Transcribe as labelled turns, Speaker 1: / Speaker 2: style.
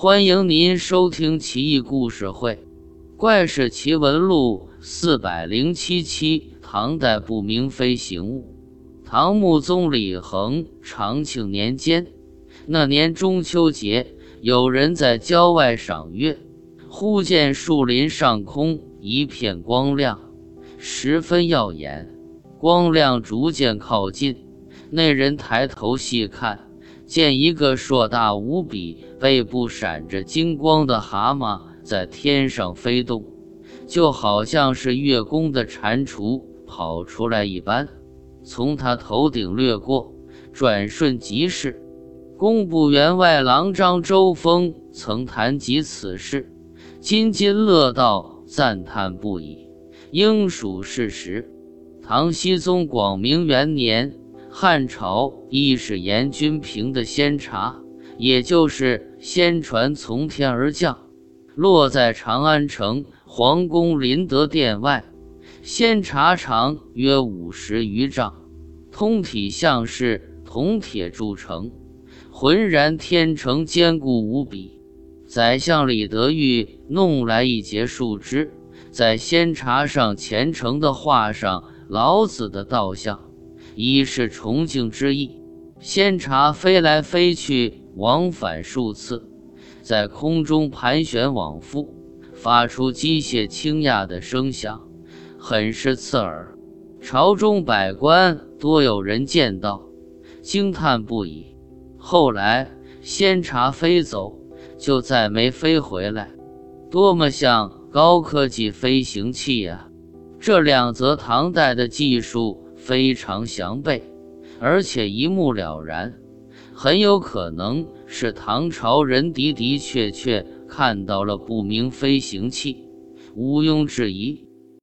Speaker 1: 欢迎您收听《奇异故事会·怪事奇闻录》四百零七期。唐代不明飞行物。唐穆宗李恒长庆年间，那年中秋节，有人在郊外赏月，忽见树林上空一片光亮，十分耀眼。光亮逐渐靠近，那人抬头细看。见一个硕大无比、背部闪着金光的蛤蟆在天上飞动，就好像是月宫的蟾蜍跑出来一般，从他头顶掠过，转瞬即逝。工部员外郎张周峰曾谈及此事，津津乐道，赞叹不已，应属事实。唐僖宗广明元年。汉朝亦是严君平的仙茶，也就是仙船从天而降，落在长安城皇宫麟德殿外。仙茶长约五十余丈，通体像是铜铁铸成，浑然天成，坚固无比。宰相李德裕弄来一截树枝，在仙茶上虔诚地画上老子的道像。一是崇敬之意，仙茶飞来飞去，往返数次，在空中盘旋往复，发出机械清雅的声响，很是刺耳。朝中百官多有人见到，惊叹不已。后来仙茶飞走，就再没飞回来，多么像高科技飞行器呀！这两则唐代的技术。非常详备，而且一目了然，很有可能是唐朝人的的确确看到了不明飞行器，毋庸置疑。